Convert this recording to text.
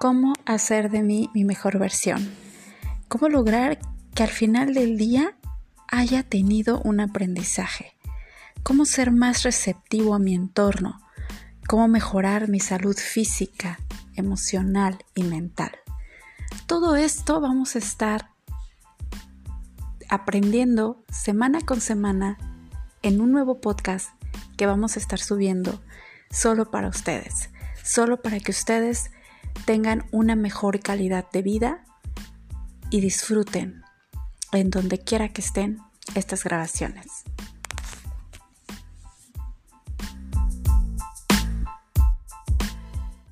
cómo hacer de mí mi mejor versión. Cómo lograr que al final del día haya tenido un aprendizaje. Cómo ser más receptivo a mi entorno. Cómo mejorar mi salud física, emocional y mental. Todo esto vamos a estar aprendiendo semana con semana en un nuevo podcast que vamos a estar subiendo solo para ustedes, solo para que ustedes tengan una mejor calidad de vida y disfruten en donde quiera que estén estas grabaciones.